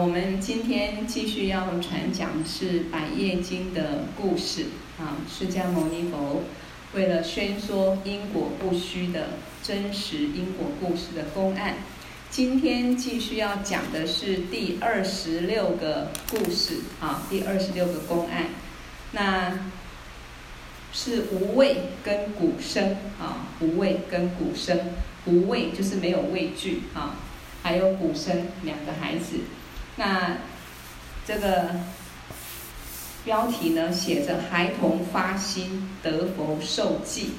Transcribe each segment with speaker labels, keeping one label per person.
Speaker 1: 我们今天继续要传讲的是《百业经》的故事啊。释迦牟尼佛为了宣说因果不虚的真实因果故事的公案，今天继续要讲的是第二十六个故事啊，第二十六个公案。那是无畏跟鼓声啊，无畏跟鼓声，无畏就是没有畏惧啊，还有鼓声两个孩子。那这个标题呢，写着“孩童发心得佛受记”。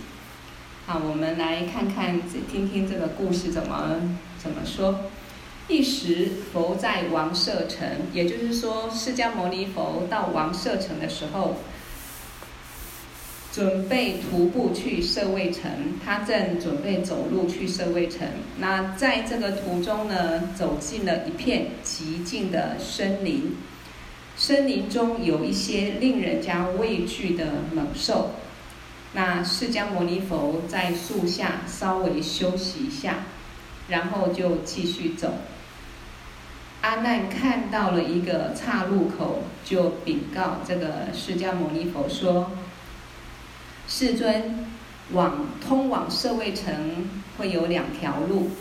Speaker 1: 好，我们来看看，听听这个故事怎么怎么说。一时，佛在王舍城，也就是说，释迦牟尼佛到王舍城的时候，准备徒步去舍卫城，他正准备走路去舍卫城。那在这个途中呢，走进了一片寂静的森林，森林中有一些令人家畏惧的猛兽。那释迦牟尼佛在树下稍微休息一下，然后就继续走。阿难看到了一个岔路口，就禀告这个释迦牟尼佛说。世尊，往通往舍卫城会有两条路，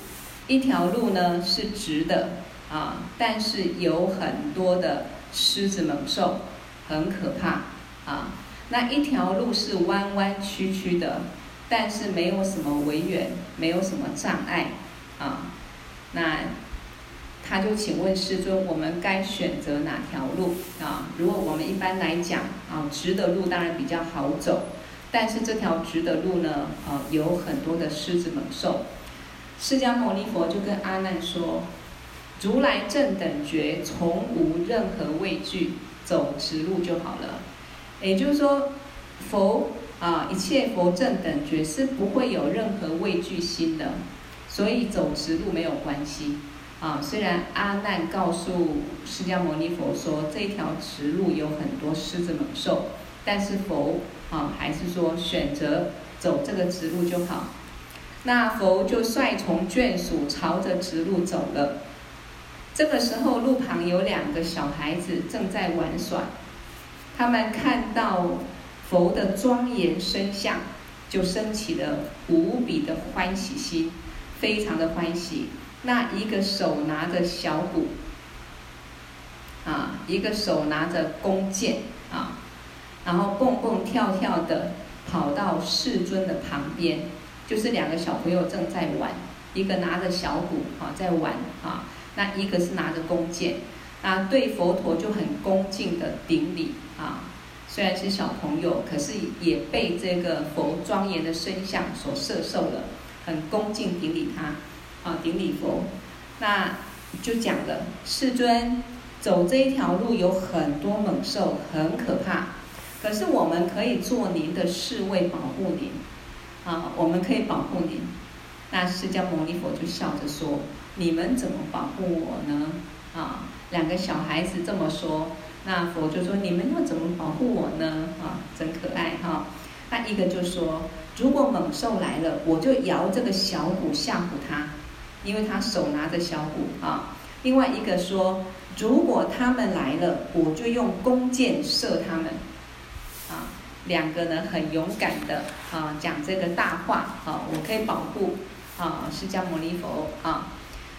Speaker 1: 一条路呢是直的啊，但是有很多的狮子猛兽，很可怕啊。那一条路是弯弯曲曲的，但是没有什么围远，没有什么障碍啊。那他就请问世尊，我们该选择哪条路啊？如果我们一般来讲啊，直的路当然比较好走。但是这条直的路呢，呃，有很多的狮子猛兽。释迦牟尼佛就跟阿难说：“如来正等觉，从无任何畏惧，走直路就好了。”也就是说，佛啊，一切佛正等觉是不会有任何畏惧心的，所以走直路没有关系啊。虽然阿难告诉释迦牟尼佛说，这条直路有很多狮子猛兽，但是佛。啊，还是说选择走这个直路就好？那佛就率从眷属朝着直路走了。这个时候，路旁有两个小孩子正在玩耍，他们看到佛的庄严身相，就生起了无比的欢喜心，非常的欢喜。那一个手拿着小鼓，啊，一个手拿着弓箭，啊。然后蹦蹦跳跳的跑到世尊的旁边，就是两个小朋友正在玩，一个拿着小鼓啊在玩啊，那一个是拿着弓箭，啊对佛陀就很恭敬的顶礼啊，虽然是小朋友，可是也被这个佛庄严的身相所摄受了，很恭敬顶礼他，啊顶礼佛，那就讲了，世尊走这一条路有很多猛兽，很可怕。可是我们可以做您的侍卫，保护您，啊，我们可以保护您。那释迦牟尼佛就笑着说：“你们怎么保护我呢？”啊，两个小孩子这么说，那佛就说：“你们要怎么保护我呢？”啊，真可爱哈。那一个就说：“如果猛兽来了，我就摇这个小鼓吓唬他，因为他手拿着小鼓啊。”另外一个说：“如果他们来了，我就用弓箭射他们。”两个呢很勇敢的啊，讲这个大话啊，我可以保护啊，释迦牟尼佛啊。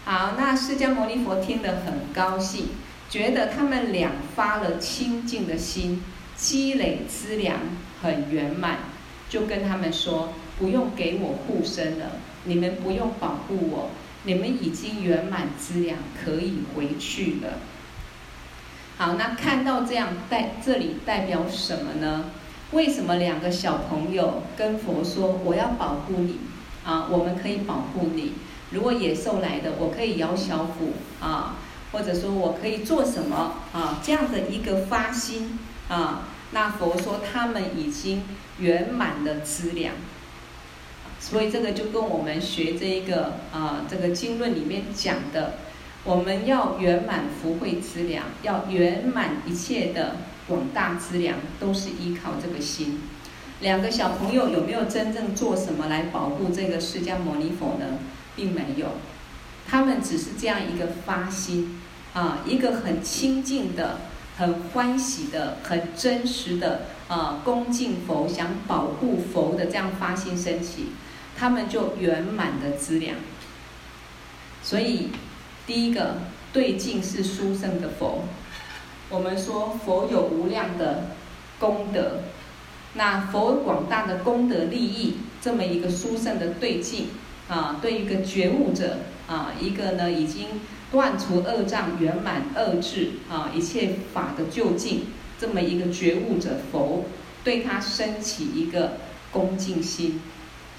Speaker 1: 好，那释迦牟尼佛听得很高兴，觉得他们俩发了清净的心，积累资粮很圆满，就跟他们说，不用给我护身了，你们不用保护我，你们已经圆满资粮，可以回去了。好，那看到这样代这里代表什么呢？为什么两个小朋友跟佛说，我要保护你啊？我们可以保护你。如果野兽来的，我可以摇小鼓啊，或者说我可以做什么啊？这样的一个发心啊，那佛说他们已经圆满了资粮，所以这个就跟我们学这一个啊，这个经论里面讲的。我们要圆满福慧资粮，要圆满一切的广大资粮，都是依靠这个心。两个小朋友有没有真正做什么来保护这个释迦牟尼佛呢？并没有，他们只是这样一个发心啊，一个很清净的、很欢喜的、很真实的啊，恭敬佛、想保护佛的这样发心升起，他们就圆满的资粮。所以，第一个对境是殊胜的佛。我们说佛有无量的功德，那佛广大的功德利益，这么一个殊胜的对境啊，对一个觉悟者啊，一个呢已经断除恶障、圆满恶智啊，一切法的究竟，这么一个觉悟者佛，对他升起一个恭敬心、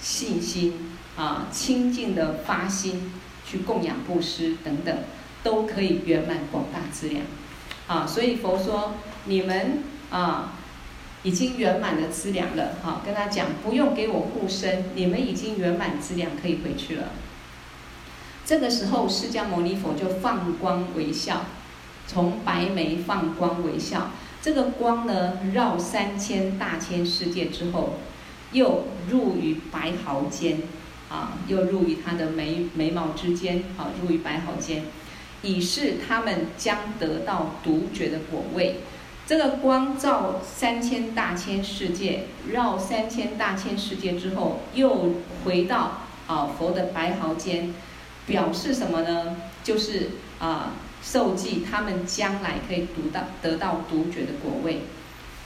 Speaker 1: 信心啊，清净的发心。去供养布施等等，都可以圆满广大资粮，啊，所以佛说你们啊已经圆满的资粮了，哈、啊，跟他讲不用给我护身，你们已经圆满资粮可以回去了。这个时候，释迦牟尼佛就放光微笑，从白眉放光微笑，这个光呢绕三千大千世界之后，又入于白毫间。啊，又入于他的眉眉毛之间，啊，入于白毫间，以示他们将得到独绝的果位。这个光照三千大千世界，绕三千大千世界之后，又回到啊佛的白毫间，表示什么呢？就是啊受记他们将来可以读到得到独绝的果位。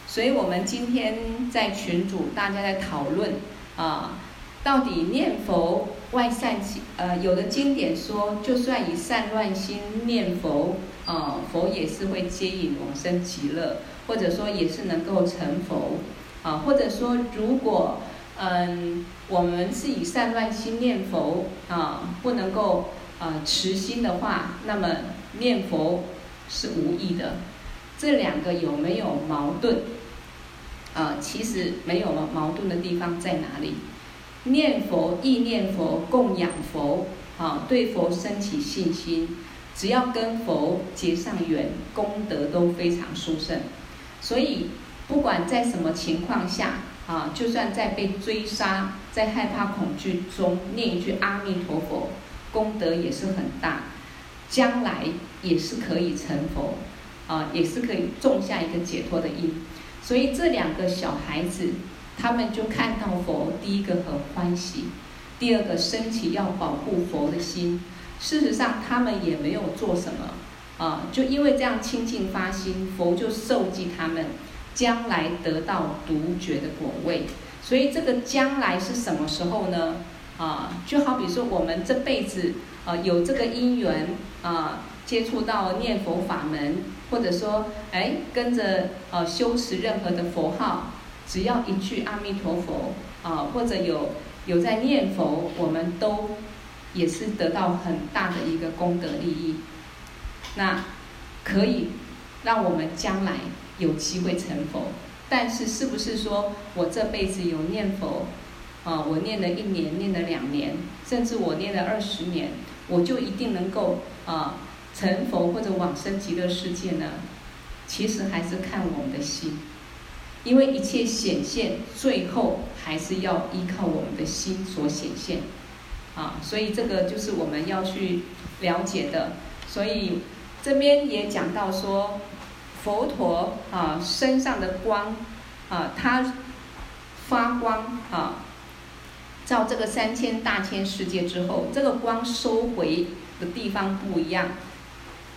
Speaker 1: 所以我们今天在群组大家在讨论啊。到底念佛外散起，呃，有的经典说，就算以善乱心念佛，啊、呃，佛也是会接引往生极乐，或者说也是能够成佛，啊，或者说如果，嗯，我们是以善乱心念佛，啊，不能够，呃，持心的话，那么念佛是无益的。这两个有没有矛盾？啊，其实没有矛盾的地方在哪里？念佛、意念佛、供养佛，啊，对佛升起信心，只要跟佛结上缘，功德都非常殊胜。所以，不管在什么情况下，啊，就算在被追杀，在害怕恐惧中念一句阿弥陀佛，功德也是很大，将来也是可以成佛，啊，也是可以种下一个解脱的因。所以，这两个小孩子。他们就看到佛，第一个很欢喜，第二个升起要保护佛的心。事实上，他们也没有做什么，啊，就因为这样清净发心，佛就受记他们将来得到独觉的果位。所以，这个将来是什么时候呢？啊，就好比说我们这辈子啊有这个因缘啊，接触到念佛法门，或者说哎跟着呃修持任何的佛号。只要一句阿弥陀佛啊，或者有有在念佛，我们都也是得到很大的一个功德利益。那可以让我们将来有机会成佛，但是是不是说我这辈子有念佛啊？我念了一年，念了两年，甚至我念了二十年，我就一定能够啊成佛或者往生极乐世界呢？其实还是看我们的心。因为一切显现，最后还是要依靠我们的心所显现，啊，所以这个就是我们要去了解的。所以这边也讲到说，佛陀啊身上的光，啊，他发光啊，照这个三千大千世界之后，这个光收回的地方不一样，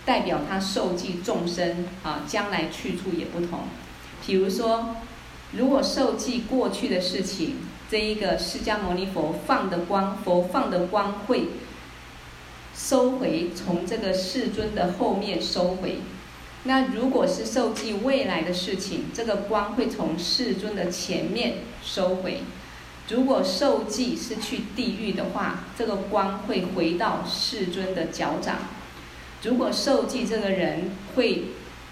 Speaker 1: 代表他受记众生啊将来去处也不同。比如说，如果受记过去的事情，这一个释迦牟尼佛放的光，佛放的光会收回，从这个世尊的后面收回。那如果是受记未来的事情，这个光会从世尊的前面收回。如果受记是去地狱的话，这个光会回到世尊的脚掌。如果受记这个人会。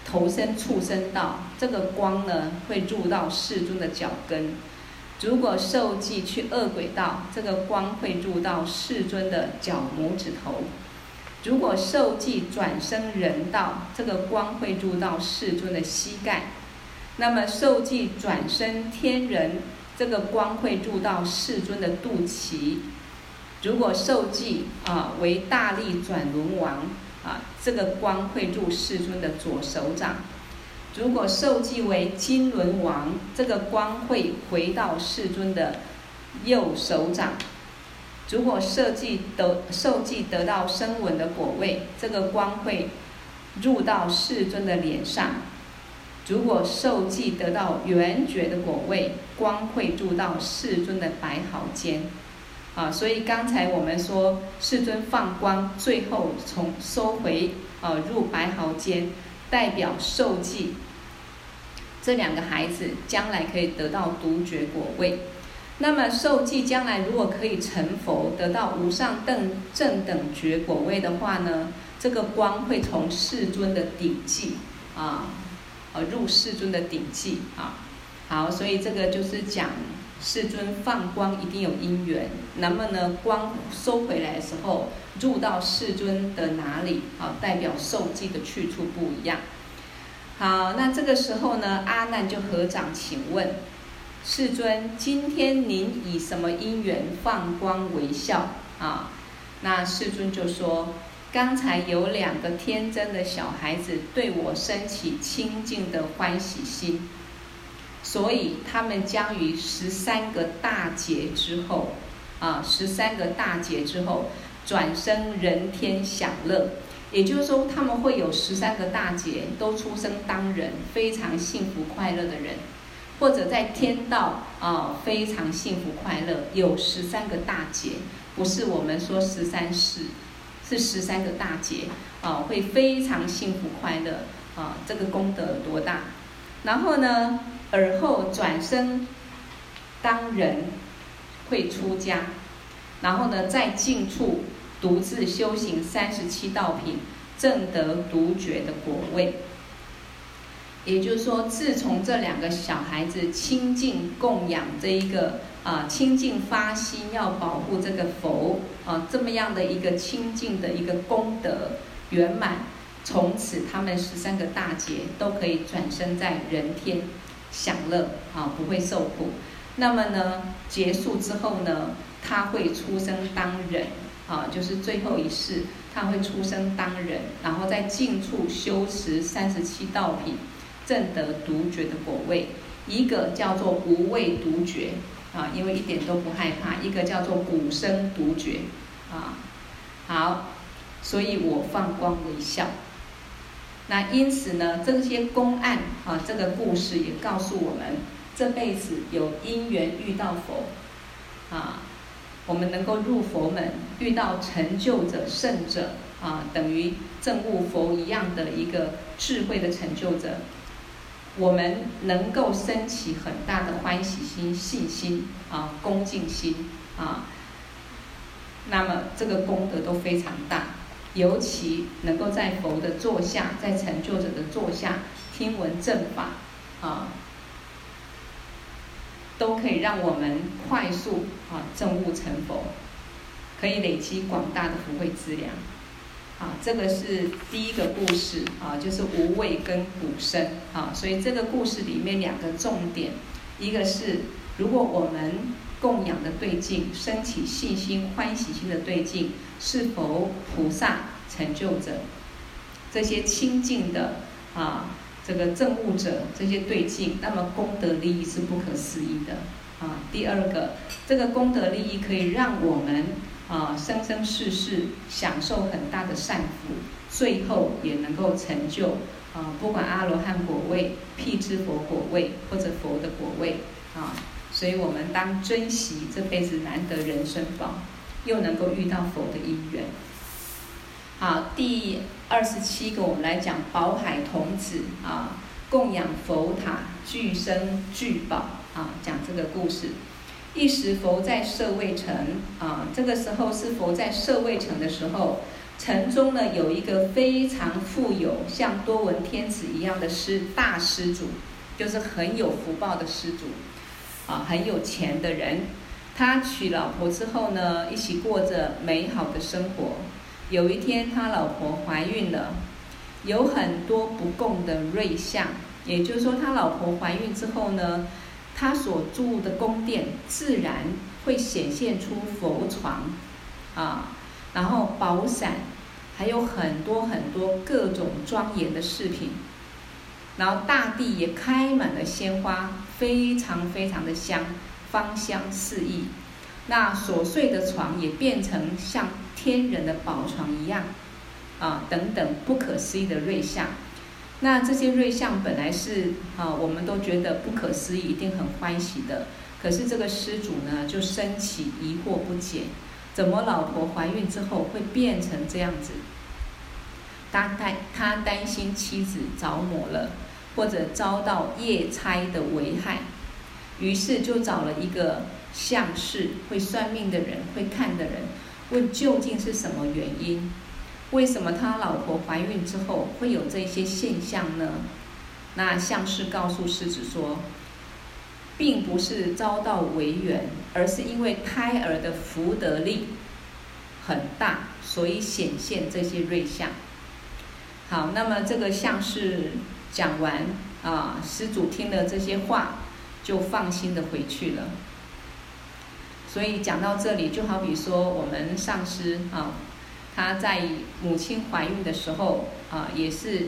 Speaker 1: 投身畜生道，这个光呢会入到世尊的脚跟；如果受记去恶鬼道，这个光会入到世尊的脚拇指头；如果受记转生人道，这个光会入到世尊的膝盖；那么受记转生天人，这个光会入到世尊的肚脐；如果受记啊为大力转轮王。啊，这个光会入世尊的左手掌。如果受记为金轮王，这个光会回到世尊的右手掌。如果受记得受记得到声闻的果位，这个光会入到世尊的脸上。如果受记得到缘觉的果位，光会入到世尊的白毫间。啊，所以刚才我们说世尊放光，最后从收回啊入白毫间。代表受记这两个孩子将来可以得到独觉果位。那么受记将来如果可以成佛，得到无上等正等觉果位的话呢，这个光会从世尊的顶际啊，呃入世尊的顶际啊。好，所以这个就是讲世尊放光一定有因缘。那么呢，光收回来的时候。入到世尊的哪里？好，代表受记的去处不一样。好，那这个时候呢，阿难就合掌请问世尊：今天您以什么因缘放光微笑？啊，那世尊就说：刚才有两个天真的小孩子对我升起清净的欢喜心，所以他们将于十三个大劫之后，啊，十三个大劫之后。转生人天享乐，也就是说，他们会有十三个大劫都出生当人，非常幸福快乐的人，或者在天道啊非常幸福快乐，有十三个大劫，不是我们说十三世，是十三个大劫啊，会非常幸福快乐啊，这个功德有多大？然后呢，而后转身当人，会出家，然后呢，在净处。独自修行三十七道品，证得独觉的果位。也就是说，自从这两个小孩子清净供养这一个啊，清净发心要保护这个佛啊，这么样的一个清净的一个功德圆满，从此他们十三个大劫都可以转生在人天享乐啊，不会受苦。那么呢，结束之后呢，他会出生当人。啊，就是最后一世，他会出生当人，然后在净处修持三十七道品，证得独觉的果位。一个叫做无畏独觉，啊，因为一点都不害怕；一个叫做鼓声独觉，啊，好，所以我放光微笑。那因此呢，这些公案啊，这个故事也告诉我们，这辈子有因缘遇到佛，啊。我们能够入佛门，遇到成就者、圣者啊，等于证悟佛一样的一个智慧的成就者，我们能够升起很大的欢喜心、信心啊、恭敬心啊，那么这个功德都非常大。尤其能够在佛的座下，在成就者的座下听闻正法啊。都可以让我们快速啊证悟成佛，可以累积广大的福慧资粮。啊，这个是第一个故事啊，就是无畏跟鼓声啊。所以这个故事里面两个重点，一个是如果我们供养的对境，升起信心、欢喜心的对境，是否菩萨成就者，这些清净的啊。这个证悟者这些对境，那么功德利益是不可思议的啊。第二个，这个功德利益可以让我们啊生生世世享受很大的善福，最后也能够成就啊，不管阿罗汉果位、辟支佛果位或者佛的果位啊。所以我们当珍惜这辈子难得人生宝，又能够遇到佛的因缘。好，第二十七个，我们来讲宝海童子啊，供养佛塔，具身具宝啊，讲这个故事。一时佛在舍卫城啊，这个时候是佛在舍卫城的时候，城中呢有一个非常富有，像多闻天子一样的施大施主，就是很有福报的施主啊，很有钱的人。他娶老婆之后呢，一起过着美好的生活。有一天，他老婆怀孕了，有很多不共的瑞相，也就是说，他老婆怀孕之后呢，他所住的宫殿自然会显现出佛床，啊，然后宝伞，还有很多很多各种庄严的饰品，然后大地也开满了鲜花，非常非常的香，芳香四溢。那琐碎的床也变成像天人的宝床一样，啊，等等不可思议的瑞相。那这些瑞相本来是啊，我们都觉得不可思议，一定很欢喜的。可是这个施主呢，就生起疑惑不解：怎么老婆怀孕之后会变成这样子？他担他担心妻子着魔了，或者遭到夜差的危害，于是就找了一个相士，会算命的人，会看的人，问究竟是什么原因。为什么他老婆怀孕之后会有这些现象呢？那相士告诉施主说，并不是遭到违缘，而是因为胎儿的福德力很大，所以显现这些瑞相。好，那么这个相士讲完啊，施主听了这些话，就放心的回去了。所以讲到这里，就好比说我们上师啊。他在母亲怀孕的时候啊，也是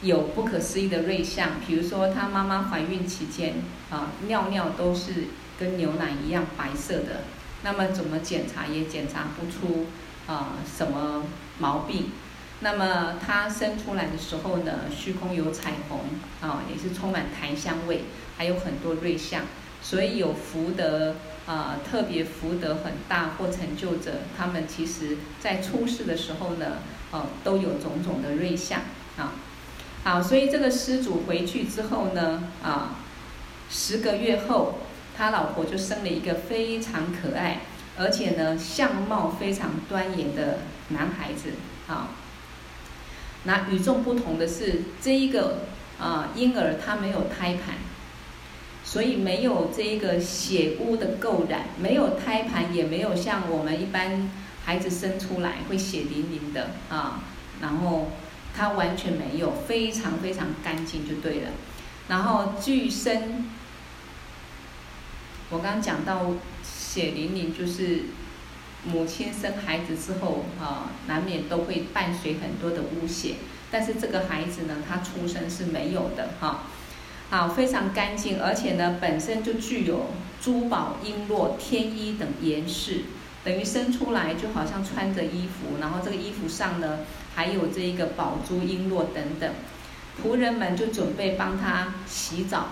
Speaker 1: 有不可思议的瑞相。比如说，他妈妈怀孕期间啊，尿尿都是跟牛奶一样白色的。那么怎么检查也检查不出啊什么毛病。那么他生出来的时候呢，虚空有彩虹啊，也是充满檀香味，还有很多瑞相。所以有福德。啊、特别福德很大或成就者，他们其实在出世的时候呢，呃，都有种种的瑞相啊。好，所以这个施主回去之后呢，啊，十个月后，他老婆就生了一个非常可爱，而且呢，相貌非常端严的男孩子啊。那与众不同的是，这一个啊婴儿他没有胎盘。所以没有这个血污的垢染，没有胎盘，也没有像我们一般孩子生出来会血淋淋的啊。然后他完全没有，非常非常干净就对了。然后具身，我刚刚讲到血淋淋，就是母亲生孩子之后啊，难免都会伴随很多的污血。但是这个孩子呢，他出生是没有的哈。好，非常干净，而且呢，本身就具有珠宝、璎珞、天衣等颜饰，等于生出来就好像穿着衣服，然后这个衣服上呢，还有这一个宝珠、璎珞等等。仆人们就准备帮他洗澡，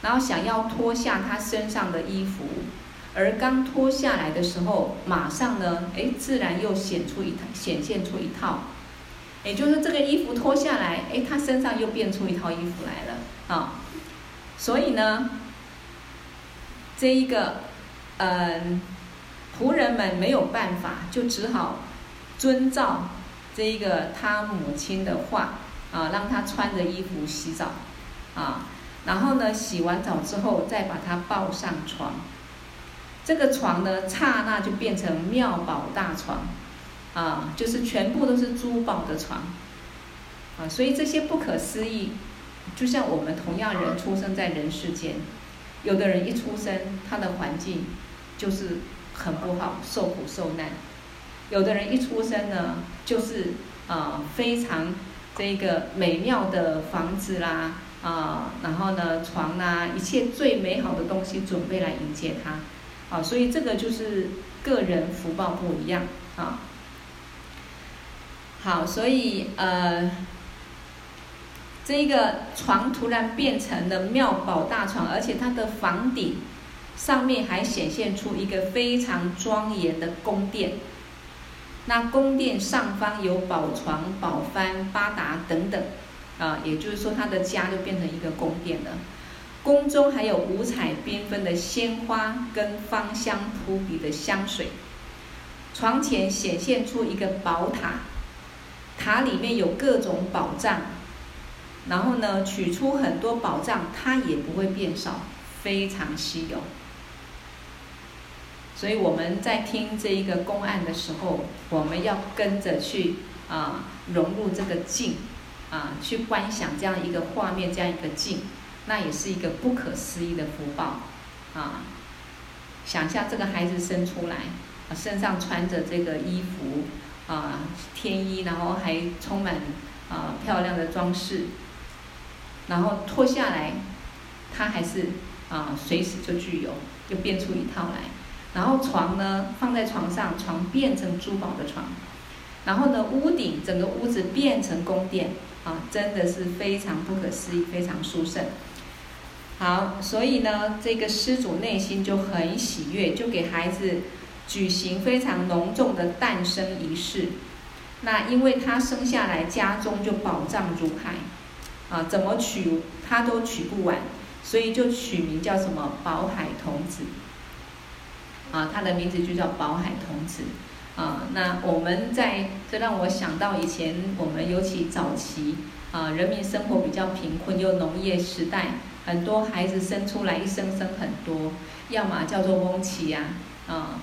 Speaker 1: 然后想要脱下他身上的衣服，而刚脱下来的时候，马上呢，哎，自然又显出一套，显现出一套，也就是这个衣服脱下来，哎，他身上又变出一套衣服来了，啊。所以呢，这一个，嗯，仆人们没有办法，就只好遵照这一个他母亲的话啊，让他穿着衣服洗澡啊，然后呢，洗完澡之后再把他抱上床，这个床呢，刹那就变成妙宝大床啊，就是全部都是珠宝的床啊，所以这些不可思议。就像我们同样人出生在人世间，有的人一出生，他的环境就是很不好，受苦受难；有的人一出生呢，就是啊、非常这个美妙的房子啦啊、然后呢床啦，一切最美好的东西准备来迎接他，啊，所以这个就是个人福报不一样啊。好，所以呃。这一个床突然变成了妙宝大床，而且它的房顶上面还显现出一个非常庄严的宫殿。那宫殿上方有宝床、宝幡、八达等等，啊，也就是说，他的家就变成一个宫殿了。宫中还有五彩缤纷的鲜花跟芳香扑鼻的香水。床前显现出一个宝塔，塔里面有各种宝藏。然后呢，取出很多宝藏，它也不会变少，非常稀有。所以我们在听这一个公案的时候，我们要跟着去啊，融入这个境，啊，去观想这样一个画面，这样一个境，那也是一个不可思议的福报啊！想象这个孩子生出来，身上穿着这个衣服，啊天衣，然后还充满啊漂亮的装饰，然后脱下来，他还是啊随时就具有，就变出一套来。然后床呢放在床上，床变成珠宝的床。然后呢，屋顶整个屋子变成宫殿啊，真的是非常不可思议，非常殊胜。好，所以呢，这个施主内心就很喜悦，就给孩子举行非常隆重的诞生仪式。那因为他生下来家中就宝藏如海，啊，怎么取他都取不完，所以就取名叫什么宝海童子。啊，他的名字就叫宝海童子。啊，那我们在这让我想到以前我们尤其早期啊，人民生活比较贫困又农业时代。很多孩子生出来一生生很多，要么叫做翁奇呀，啊，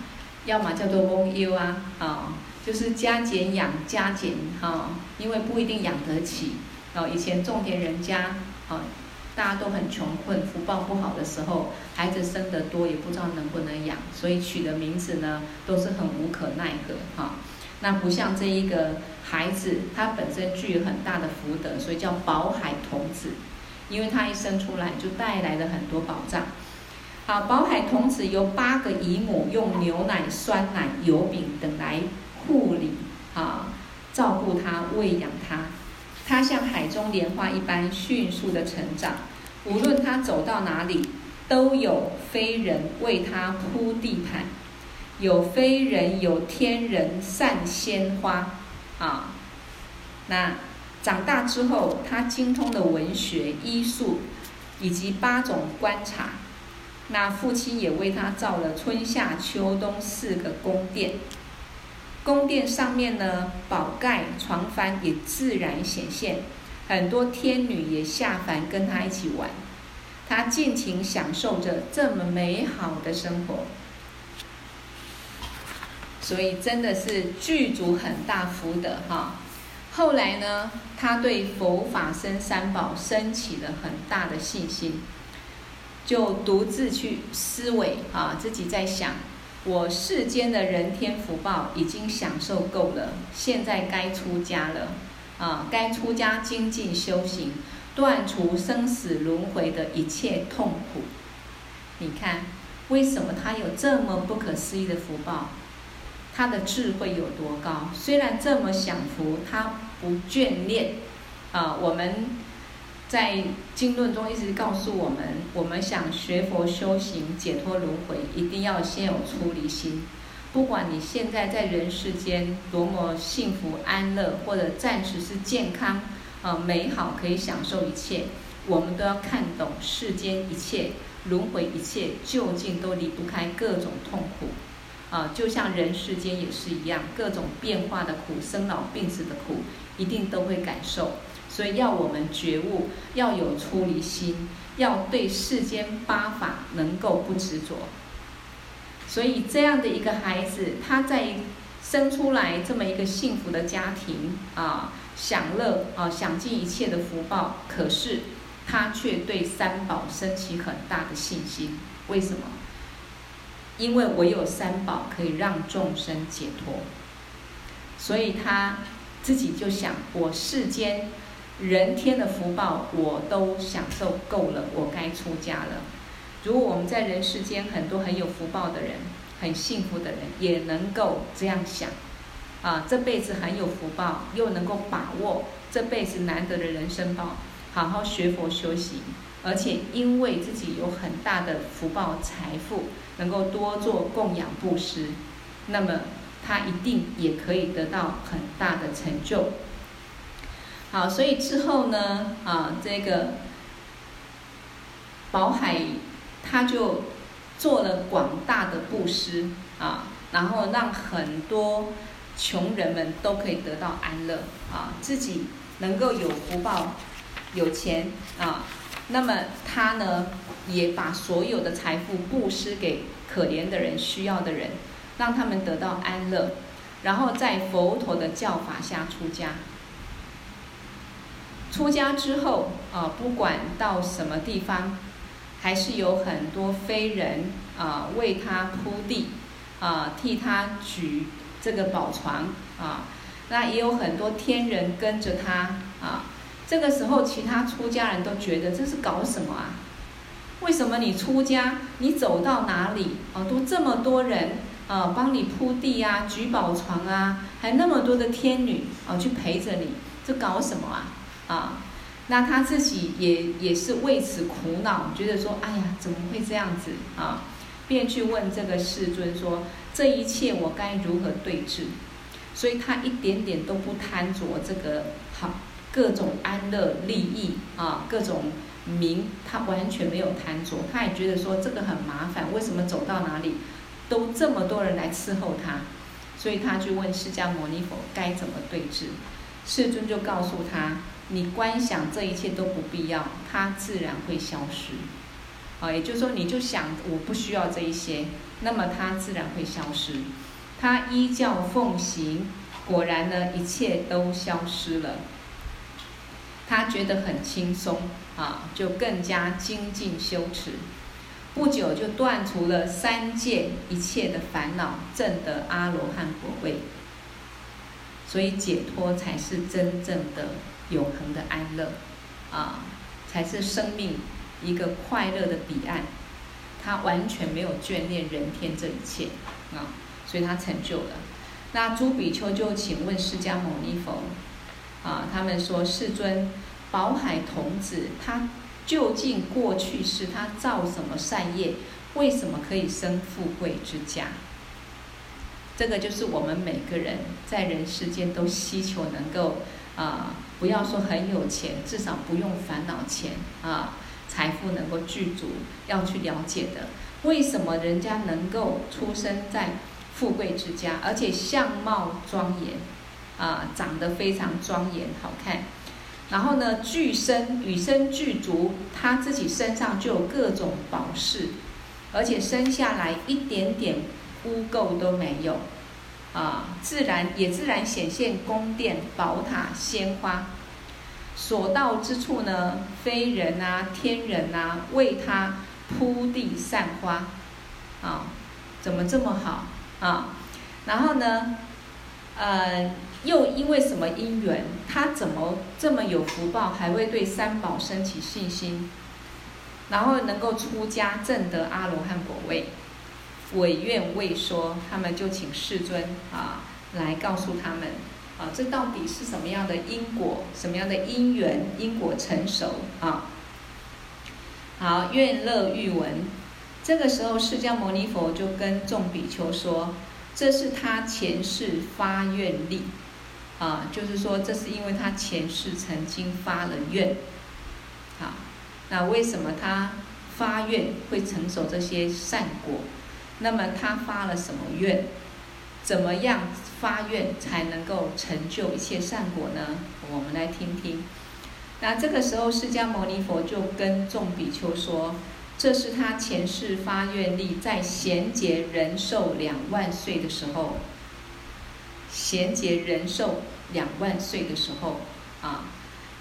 Speaker 1: 要么叫做翁优啊，啊，就是加减养加减哈，因为不一定养得起。哦，以前种田人家，啊，大家都很穷困，福报不好的时候，孩子生得多也不知道能不能养，所以取的名字呢都是很无可奈何哈。那不像这一个孩子，他本身具有很大的福德，所以叫宝海童子。因为他一生出来就带来了很多宝藏。好，宝海童子由八个姨母用牛奶、酸奶、油饼等来护理，啊，照顾他、喂养他。他像海中莲花一般迅速的成长，无论他走到哪里，都有非人为他铺地毯，有非人有天人散鲜花，啊，那。长大之后，他精通了文学、医术以及八种观察。那父亲也为他造了春夏秋冬四个宫殿。宫殿上面呢，宝盖、床幡也自然显现，很多天女也下凡跟他一起玩。他尽情享受着这么美好的生活，所以真的是具足很大福德哈。后来呢，他对佛法僧三宝升起了很大的信心，就独自去思维啊，自己在想，我世间的人天福报已经享受够了，现在该出家了啊，该出家精进修行，断除生死轮回的一切痛苦。你看，为什么他有这么不可思议的福报？他的智慧有多高？虽然这么享福，他不眷恋。啊，我们在经论中一直告诉我们：我们想学佛修行、解脱轮回，一定要先有出离心。不管你现在在人世间多么幸福安乐，或者暂时是健康、啊美好，可以享受一切，我们都要看懂世间一切轮回，一切究竟都离不开各种痛苦。啊，就像人世间也是一样，各种变化的苦，生老病死的苦，一定都会感受。所以要我们觉悟，要有出离心，要对世间八法能够不执着。所以这样的一个孩子，他在生出来这么一个幸福的家庭啊，享乐啊，享尽一切的福报，可是他却对三宝升起很大的信心。为什么？因为唯有三宝可以让众生解脱，所以他自己就想：我世间人天的福报我都享受够了，我该出家了。如果我们在人世间很多很有福报的人、很幸福的人，也能够这样想，啊，这辈子很有福报，又能够把握这辈子难得的人生报，好好学佛修行。而且因为自己有很大的福报财富，能够多做供养布施，那么他一定也可以得到很大的成就。好，所以之后呢，啊，这个宝海他就做了广大的布施啊，然后让很多穷人们都可以得到安乐啊，自己能够有福报、有钱啊。那么他呢，也把所有的财富布施给可怜的人、需要的人，让他们得到安乐，然后在佛陀的教法下出家。出家之后啊，不管到什么地方，还是有很多非人啊为他铺地，啊替他举这个宝床，啊。那也有很多天人跟着他啊。这个时候，其他出家人都觉得这是搞什么啊？为什么你出家，你走到哪里啊，都这么多人啊，帮你铺地啊，举宝床啊，还那么多的天女啊去陪着你，这搞什么啊？啊，那他自己也也是为此苦恼，觉得说，哎呀，怎么会这样子啊？便去问这个世尊说，这一切我该如何对治？所以他一点点都不贪着这个好各种安乐利益啊，各种。名他完全没有贪着，他也觉得说这个很麻烦，为什么走到哪里都这么多人来伺候他？所以他去问释迦牟尼佛该怎么对治。世尊就告诉他：你观想这一切都不必要，它自然会消失。啊，也就是说你就想我不需要这一些，那么它自然会消失。他依教奉行，果然呢一切都消失了。他觉得很轻松啊，就更加精进修持，不久就断除了三界一切的烦恼，证得阿罗汉果位。所以解脱才是真正的永恒的安乐啊，才是生命一个快乐的彼岸。他完全没有眷恋人天这一切啊，所以他成就了。那朱比丘就请问释迦牟尼佛。啊，他们说世尊，宝海童子他究竟过去世他造什么善业，为什么可以生富贵之家？这个就是我们每个人在人世间都希求能够啊，不要说很有钱，至少不用烦恼钱啊，财富能够具足，要去了解的。为什么人家能够出生在富贵之家，而且相貌庄严？啊，长得非常庄严好看，然后呢，具身与生俱足，他自己身上就有各种宝饰，而且生下来一点点污垢都没有，啊，自然也自然显现宫殿、宝塔、鲜花，所到之处呢，非人啊、天人啊，为他铺地散花，啊，怎么这么好啊？然后呢，呃。又因为什么因缘，他怎么这么有福报，还会对三宝升起信心，然后能够出家证得阿罗汉果位？委愿未说，他们就请世尊啊来告诉他们啊，这到底是什么样的因果，什么样的因缘，因果成熟啊？好，愿乐欲闻。这个时候，释迦牟尼佛就跟众比丘说：“这是他前世发愿力。”啊，就是说，这是因为他前世曾经发了愿，好，那为什么他发愿会成熟这些善果？那么他发了什么愿？怎么样发愿才能够成就一切善果呢？我们来听听。那这个时候，释迦牟尼佛就跟众比丘说：“这是他前世发愿力，在贤劫人寿两万岁的时候。”贤劫人寿两万岁的时候，啊，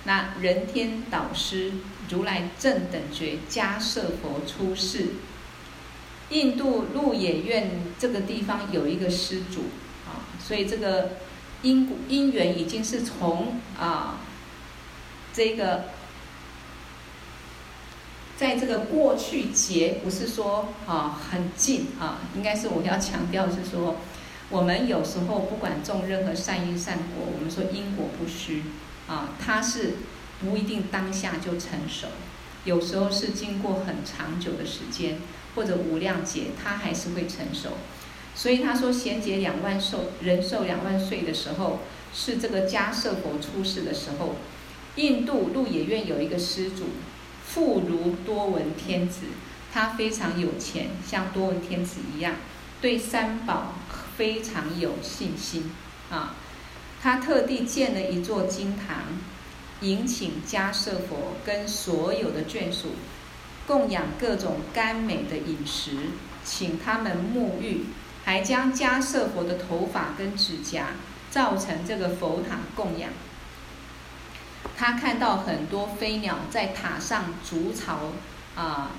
Speaker 1: 那人天导师如来正等觉迦叶佛出世，印度鹿野苑这个地方有一个施主，啊，所以这个因果因缘已经是从啊这个在这个过去劫，不是说啊很近啊，应该是我要强调是说。我们有时候不管种任何善因善果，我们说因果不虚，啊，它是不一定当下就成熟，有时候是经过很长久的时间，或者无量劫，它还是会成熟。所以他说贤劫两万寿，人寿两万岁的时候，是这个迦舍佛出世的时候。印度鹿野苑有一个施主，富如多闻天子，他非常有钱，像多闻天子一样，对三宝。非常有信心啊！他特地建了一座经堂，迎请迦舍佛跟所有的眷属供养各种甘美的饮食，请他们沐浴，还将迦舍佛的头发跟指甲造成这个佛塔供养。他看到很多飞鸟在塔上筑巢啊，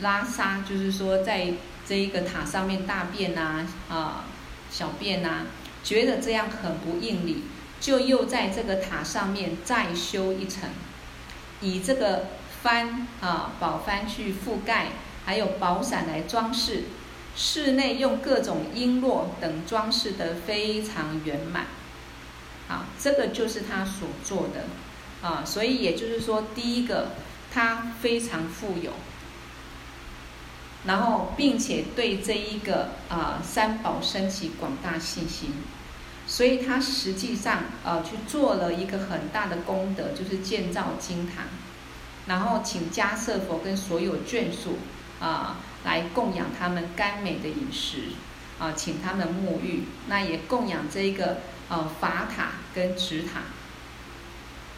Speaker 1: 拉撒，就是说在这一个塔上面大便呐啊。小便呐、啊，觉得这样很不应理，就又在这个塔上面再修一层，以这个幡啊宝幡去覆盖，还有宝伞来装饰，室内用各种璎珞等装饰的非常圆满。啊，这个就是他所做的啊，所以也就是说，第一个他非常富有。然后，并且对这一个啊三宝升起广大信心，所以他实际上啊去做了一个很大的功德，就是建造金堂，然后请迦叶佛跟所有眷属啊来供养他们甘美的饮食啊，请他们沐浴，那也供养这一个啊法塔跟只塔，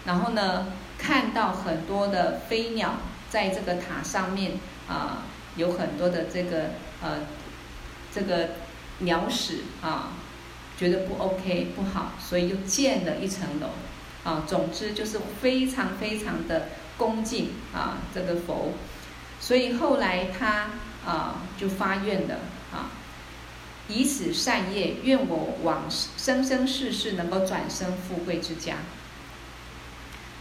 Speaker 1: 然后呢，看到很多的飞鸟在这个塔上面啊。有很多的这个呃，这个鸟屎啊，觉得不 OK 不好，所以又建了一层楼啊。总之就是非常非常的恭敬啊，这个佛。所以后来他啊就发愿了啊，以此善业，愿我往生生世世能够转生富贵之家。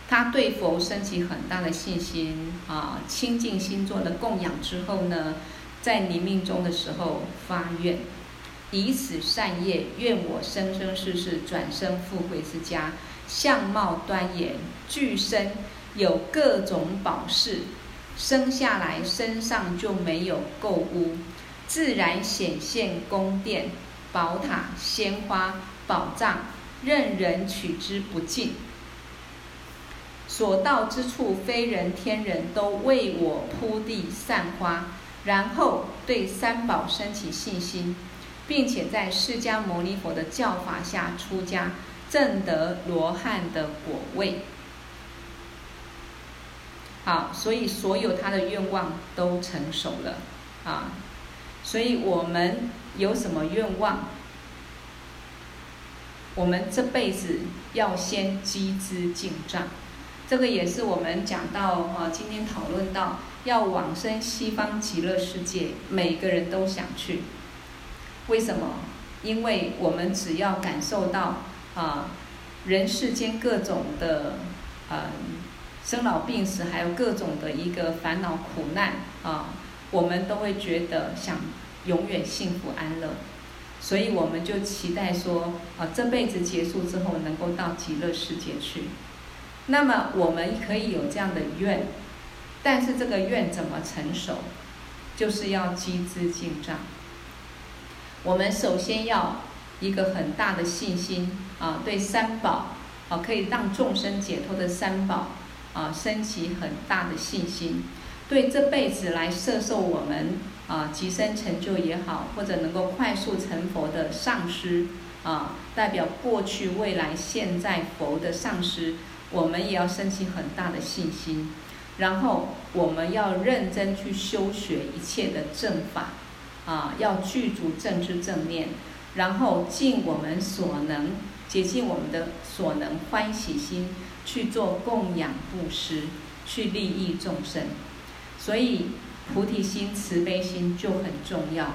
Speaker 1: 他对佛升起很大的信心啊，清净心做了供养之后呢，在临命终的时候发愿，以此善业，愿我生生世世转生富贵之家，相貌端严，具身有各种宝饰，生下来身上就没有垢污，自然显现宫殿、宝塔、鲜花、宝藏，任人取之不尽。所到之处，非人天人都为我铺地散花，然后对三宝升起信心，并且在释迦牟尼佛的教法下出家，证得罗汉的果位。好，所以所有他的愿望都成熟了啊！所以我们有什么愿望？我们这辈子要先积资净障。这个也是我们讲到啊，今天讨论到要往生西方极乐世界，每个人都想去。为什么？因为我们只要感受到啊，人世间各种的啊生老病死，还有各种的一个烦恼苦难啊，我们都会觉得想永远幸福安乐，所以我们就期待说啊，这辈子结束之后能够到极乐世界去。那么我们可以有这样的愿，但是这个愿怎么成熟？就是要积资净障。我们首先要一个很大的信心啊，对三宝啊可以让众生解脱的三宝啊，升起很大的信心。对这辈子来摄受我们啊，极深成就也好，或者能够快速成佛的上师啊，代表过去、未来、现在佛的上师。我们也要升起很大的信心，然后我们要认真去修学一切的正法，啊，要具足正知正念，然后尽我们所能，竭尽我们的所能，欢喜心去做供养布施，去利益众生。所以菩提心、慈悲心就很重要。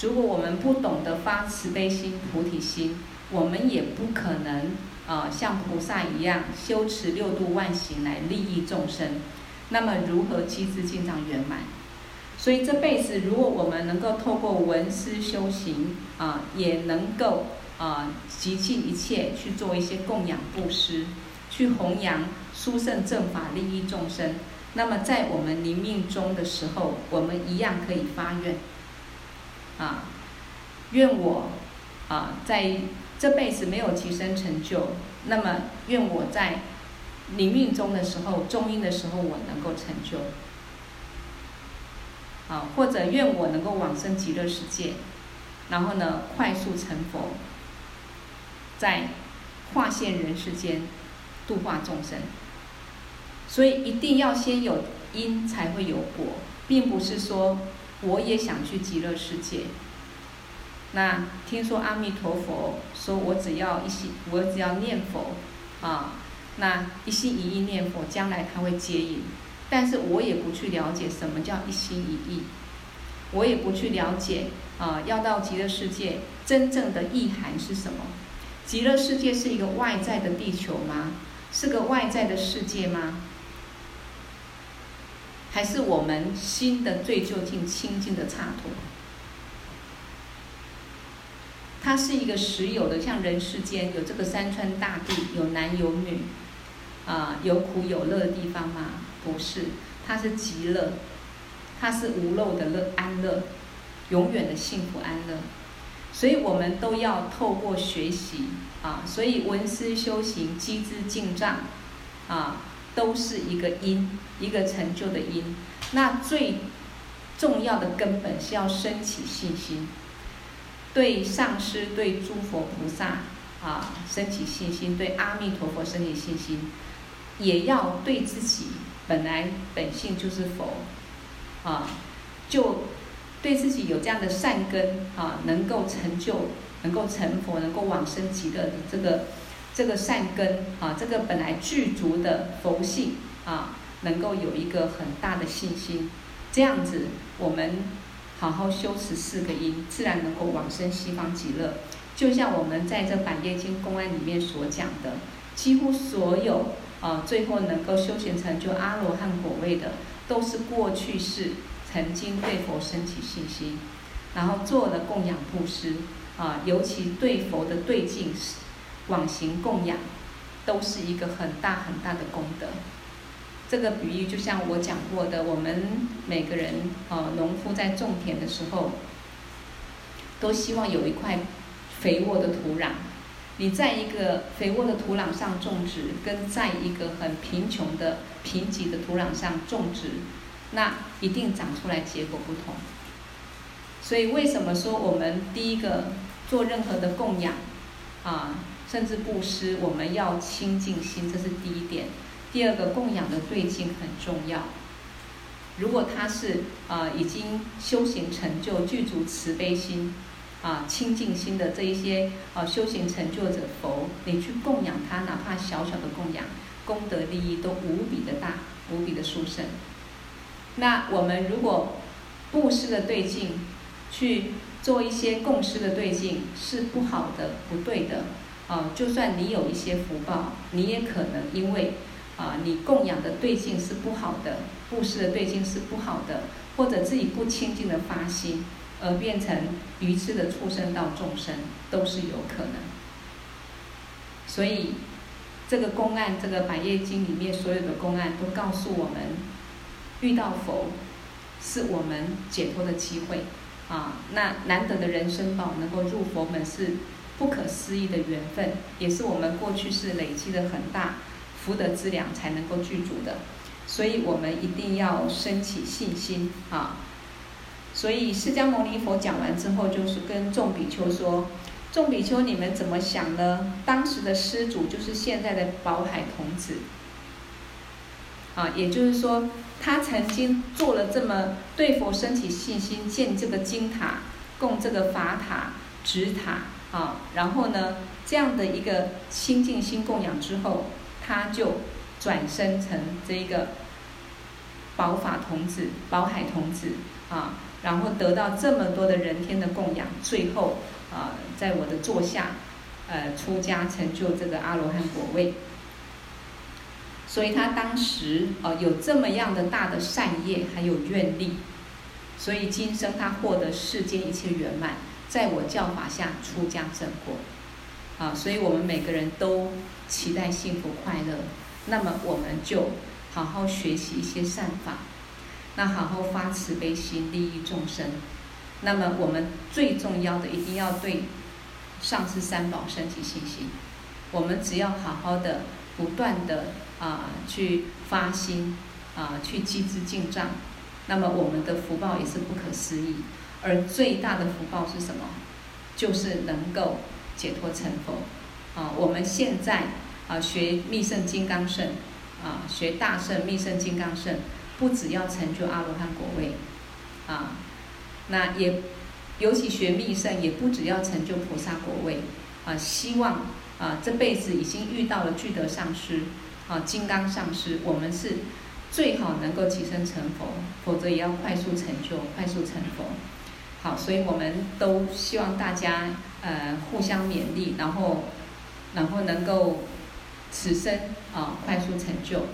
Speaker 1: 如果我们不懂得发慈悲心、菩提心，我们也不可能。啊，像菩萨一样修持六度万行来利益众生，那么如何积资净障圆满？所以这辈子，如果我们能够透过闻思修行啊，也能够啊极尽一切去做一些供养布施，去弘扬殊胜正法利益众生，那么在我们临命终的时候，我们一样可以发愿啊，愿我啊在。这辈子没有提升成就，那么愿我在临命终的时候，中阴的时候，我能够成就。啊，或者愿我能够往生极乐世界，然后呢，快速成佛，在化现人世间度化众生。所以一定要先有因，才会有果，并不是说我也想去极乐世界。那听说阿弥陀佛说，我只要一心，我只要念佛，啊，那一心一意念佛，将来他会接引。但是我也不去了解什么叫一心一意，我也不去了解啊，要到极乐世界真正的意涵是什么？极乐世界是一个外在的地球吗？是个外在的世界吗？还是我们心的最究竟清净的刹土？它是一个实有的，像人世间有这个山川大地，有男有女，啊，有苦有乐的地方吗？不是，它是极乐，它是无漏的乐安乐，永远的幸福安乐。所以我们都要透过学习啊，所以闻思修行、积资净障，啊，都是一个因，一个成就的因。那最重要的根本是要升起信心。对上师、对诸佛菩萨啊，升起信心；对阿弥陀佛升起信心，也要对自己本来本性就是佛啊，就对自己有这样的善根啊，能够成就、能够成佛、能够往生极乐的这个这个善根啊，这个本来具足的佛性啊，能够有一个很大的信心，这样子我们。好好修持四个因，自然能够往生西方极乐。就像我们在这《百业经公案》里面所讲的，几乎所有啊，最后能够修行成就阿罗汉果位的，都是过去世曾经对佛升起信心，然后做了供养布施啊，尤其对佛的对境往行供养，都是一个很大很大的功德。这个比喻就像我讲过的，我们每个人啊，农夫在种田的时候，都希望有一块肥沃的土壤。你在一个肥沃的土壤上种植，跟在一个很贫穷的贫瘠的土壤上种植，那一定长出来结果不同。所以为什么说我们第一个做任何的供养啊，甚至布施，我们要清净心，这是第一点。第二个供养的对境很重要。如果他是啊、呃、已经修行成就、具足慈悲心啊、清净心的这一些啊、修行成就者佛，你去供养他，哪怕小小的供养，功德利益都无比的大，无比的殊胜。那我们如果布施的对境，去做一些供施的对境是不好的、不对的啊、就算你有一些福报，你也可能因为。啊，你供养的对境是不好的，布施的对境是不好的，或者自己不清净的发心，而变成愚痴的畜生道众生，都是有可能。所以，这个公案，这个百业经里面所有的公案，都告诉我们，遇到佛，是我们解脱的机会。啊，那难得的人生宝，能够入佛门，是不可思议的缘分，也是我们过去是累积的很大。福德资粮才能够具足的，所以我们一定要升起信心啊！所以释迦牟尼佛讲完之后，就是跟众比丘说：“众比丘，你们怎么想呢？当时的施主就是现在的宝海童子啊，也就是说，他曾经做了这么对佛升起信心，建这个金塔，供这个法塔、直塔啊，然后呢，这样的一个清净心供养之后。”他就转生成这一个宝法童子、宝海童子啊，然后得到这么多的人天的供养，最后啊，在我的座下，呃，出家成就这个阿罗汉果位。所以他当时啊，有这么样的大的善业，还有愿力，所以今生他获得世间一切圆满，在我教法下出家正果。啊，所以我们每个人都期待幸福快乐，那么我们就好好学习一些善法，那好好发慈悲心，利益众生。那么我们最重要的，一定要对上师三宝升起信心。我们只要好好的、不断的啊去发心啊去积资净障，那么我们的福报也是不可思议。而最大的福报是什么？就是能够。解脱成佛，啊，我们现在啊学密圣金刚圣，啊学大圣密圣金刚圣，不只要成就阿罗汉果位，啊，那也尤其学密乘也不只要成就菩萨果位，啊，希望啊这辈子已经遇到了具德上师，啊金刚上师，我们是最好能够起身成佛，否则也要快速成就，快速成佛。好，所以我们都希望大家呃互相勉励，然后然后能够此生啊快速成就。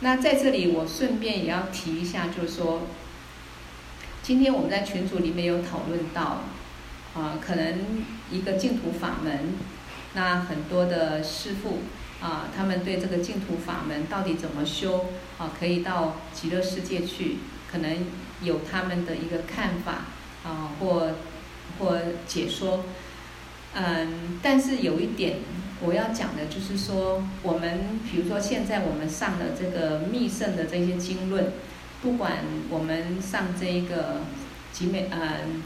Speaker 1: 那在这里我顺便也要提一下，就是说，今天我们在群组里面有讨论到啊，可能一个净土法门，那很多的师父啊，他们对这个净土法门到底怎么修啊，可以到极乐世界去，可能有他们的一个看法。啊，或或解说，嗯，但是有一点我要讲的就是说，我们比如说现在我们上的这个密乘的这些经论，不管我们上这一个集美，嗯，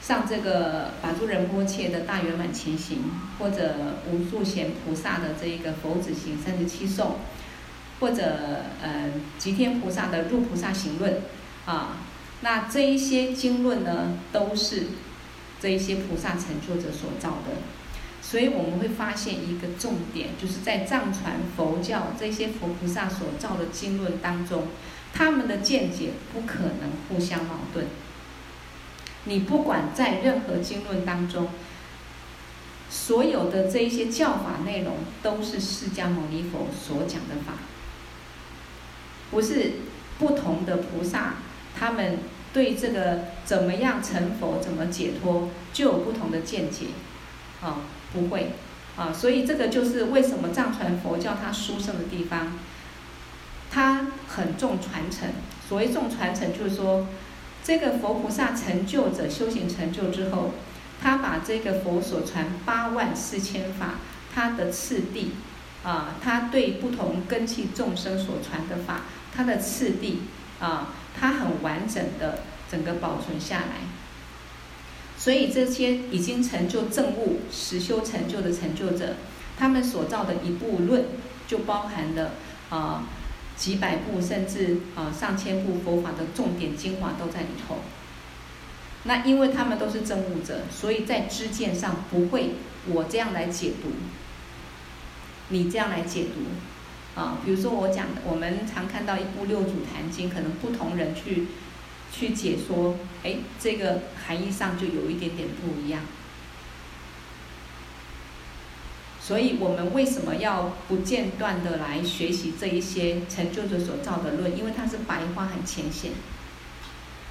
Speaker 1: 上这个法住仁波切的大圆满前行，或者无数贤菩萨的这一个佛子行三十七颂，或者呃吉天菩萨的入菩萨行论，啊。那这一些经论呢，都是这一些菩萨成就者所造的，所以我们会发现一个重点，就是在藏传佛教这些佛菩萨所造的经论当中，他们的见解不可能互相矛盾。你不管在任何经论当中，所有的这一些教法内容，都是释迦牟尼佛所讲的法，不是不同的菩萨。他们对这个怎么样成佛、怎么解脱，就有不同的见解，啊，不会，啊，所以这个就是为什么藏传佛教它殊胜的地方，它很重传承。所谓重传承，就是说，这个佛菩萨成就者修行成就之后，他把这个佛所传八万四千法，它的次第，啊，他对不同根器众生所传的法，它的次第，啊。它很完整的整个保存下来，所以这些已经成就证悟、实修成就的成就者，他们所造的一部论，就包含了啊、几百部甚至啊、上千部佛法的重点精华都在里头。那因为他们都是证悟者，所以在知见上不会我这样来解读，你这样来解读。啊，比如说我讲的，我们常看到一部《六祖坛经》，可能不同人去去解说，哎，这个含义上就有一点点不一样。所以我们为什么要不间断的来学习这一些成就者所造的论？因为它是白话很浅显，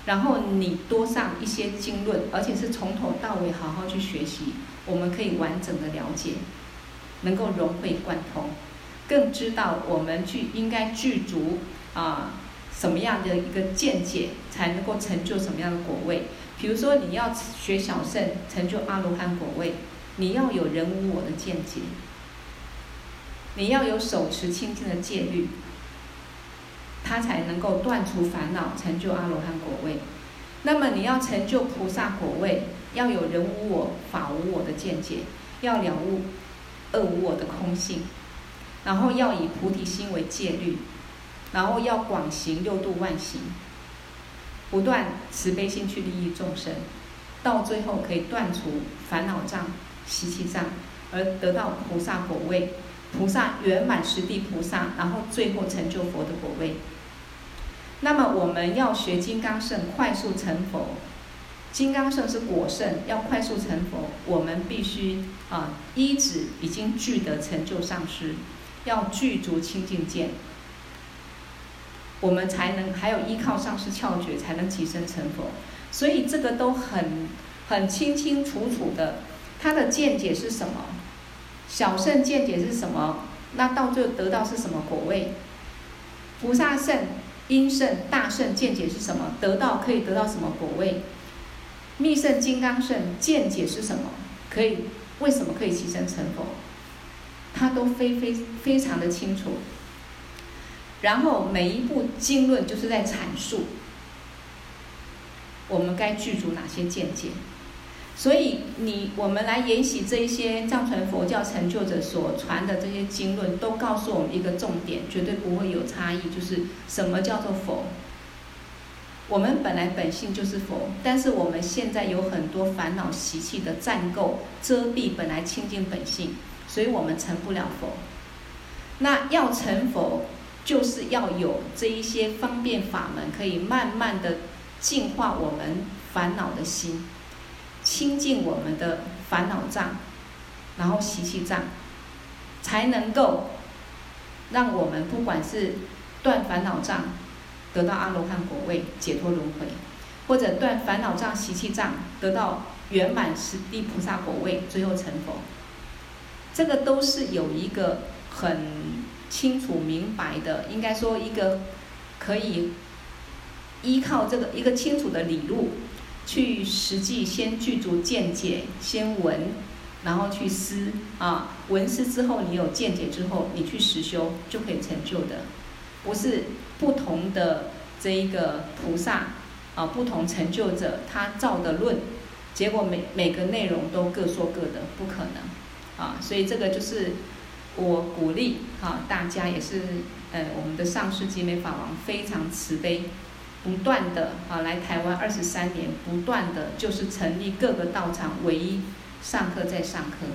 Speaker 1: 然后你多上一些经论，而且是从头到尾好好去学习，我们可以完整的了解，能够融会贯通。更知道我们去应该具足啊什么样的一个见解，才能够成就什么样的果位。比如说你要学小圣，成就阿罗汉果位，你要有人无我的见解，你要有手持清净的戒律，他才能够断除烦恼，成就阿罗汉果位。那么你要成就菩萨果位，要有人无我、法无我的见解，要了悟二无我的空性。然后要以菩提心为戒律，然后要广行六度万行，不断慈悲心去利益众生，到最后可以断除烦恼障、习气障，而得到菩萨果位，菩萨圆满十地菩萨，然后最后成就佛的果位。那么我们要学金刚圣，快速成佛。金刚圣是果圣，要快速成佛，我们必须啊依止已经具得成就上师。要具足清净见，我们才能还有依靠上师窍诀，才能起生成佛。所以这个都很很清清楚楚的，他的见解是什么？小圣见解是什么？那到最后得到是什么果位？菩萨圣、音圣、大圣见解是什么？得到可以得到什么果位？密圣、金刚圣见解是什么？可以为什么可以即生成佛？他都非非非常的清楚，然后每一部经论就是在阐述我们该具足哪些见解，所以你我们来研习这一些藏传佛教成就者所传的这些经论，都告诉我们一个重点，绝对不会有差异，就是什么叫做佛。我们本来本性就是佛，但是我们现在有很多烦恼习气的占垢遮蔽本来清净本性。所以我们成不了佛。那要成佛，就是要有这一些方便法门，可以慢慢的净化我们烦恼的心，清净我们的烦恼障，然后习气障，才能够让我们不管是断烦恼障，得到阿罗汉果位，解脱轮回，或者断烦恼障、习气障，得到圆满十地菩萨果位，最后成佛。这个都是有一个很清楚明白的，应该说一个可以依靠这个一个清楚的理路，去实际先具足见解，先闻，然后去思啊，闻思之后你有见解之后，你去实修就可以成就的，不是不同的这一个菩萨啊，不同成就者他造的论，结果每每个内容都各说各的，不可能。啊，所以这个就是我鼓励哈大家，也是呃我们的上师集美法王非常慈悲，不断的啊来台湾二十三年，不断的就是成立各个道场，唯一上课在上课，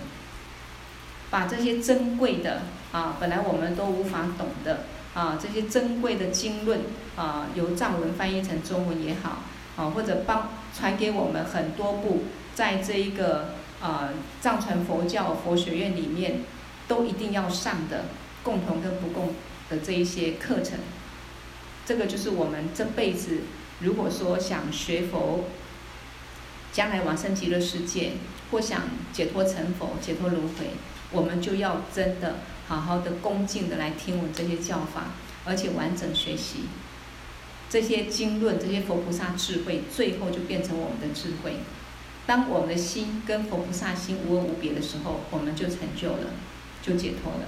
Speaker 1: 把这些珍贵的啊本来我们都无法懂的啊这些珍贵的经论啊由藏文翻译成中文也好啊或者帮传给我们很多部在这一个。啊，藏传佛教佛学院里面都一定要上的共同跟不共的这一些课程，这个就是我们这辈子如果说想学佛，将来往生极乐世界，或想解脱成佛、解脱轮回，我们就要真的好好的恭敬的来听闻这些教法，而且完整学习这些经论、这些佛菩萨智慧，最后就变成我们的智慧。当我们的心跟佛菩萨心无二无别的时候，我们就成就了，就解脱了。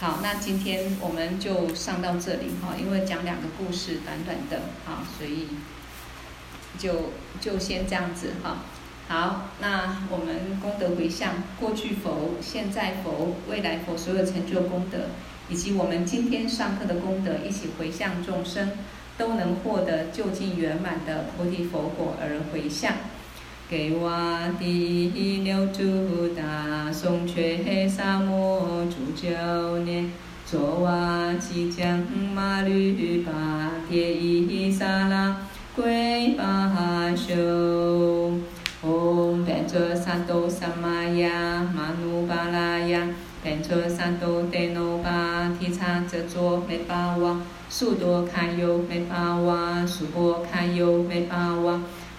Speaker 1: 好，那今天我们就上到这里哈，因为讲两个故事，短短的哈，所以就就先这样子哈。好，那我们功德回向，过去佛、现在佛、未来佛所有成就功德，以及我们今天上课的功德，一起回向众生，都能获得究竟圆满的菩提佛果而回向。给我的六祖大宋却萨摩主教念，卓瓦吉将马律巴铁伊萨拉归巴修。唵班卓萨埵萨玛呀玛努巴拉呀，班卓萨埵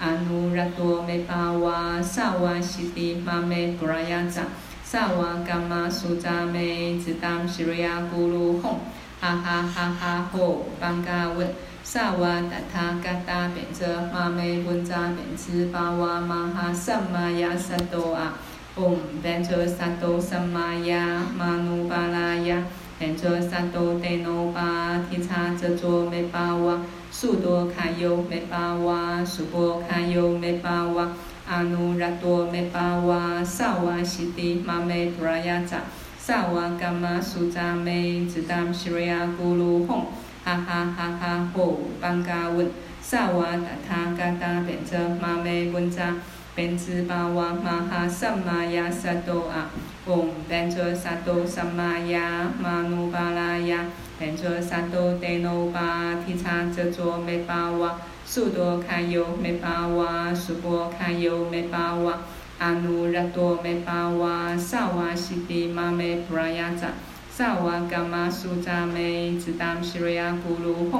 Speaker 1: 阿努拉多梅巴瓦萨瓦西迪玛梅布拉亚扎萨瓦嘎玛苏扎梅只当西瑞亚咕噜哄，哈哈哈哈吼，班嘎问。萨瓦达他嘎达贝遮玛梅温扎贝兹巴瓦玛哈萨玛雅萨多啊，嗡贝遮萨多萨玛雅玛努巴拉雅贝遮萨多德诺巴提查哲卓梅巴瓦。则萨多德耨巴提叉遮卓梅巴哇。速多堪尤梅巴哇，速波堪尤梅巴哇，阿努拉多梅巴哇，萨瓦西迪玛梅布拉雅扎，萨瓦伽玛苏扎梅，只当西瑞亚咕噜吽，哈哈哈哈吼，班嘎文，萨瓦达他嘎达变则玛梅文扎，变兹巴哇玛哈萨玛亚萨多啊，唵变则萨多萨玛亚玛努巴拉雅。变作萨多德耨巴提叉遮卓梅巴哇，速多堪尤梅巴哇，速波堪尤梅巴哇，阿努热多梅巴哇，萨瓦西迪玛梅普拉雅扎，萨瓦伽玛苏扎梅，只当西瑞亚咕噜吽，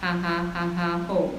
Speaker 1: 哈哈哈哈吼，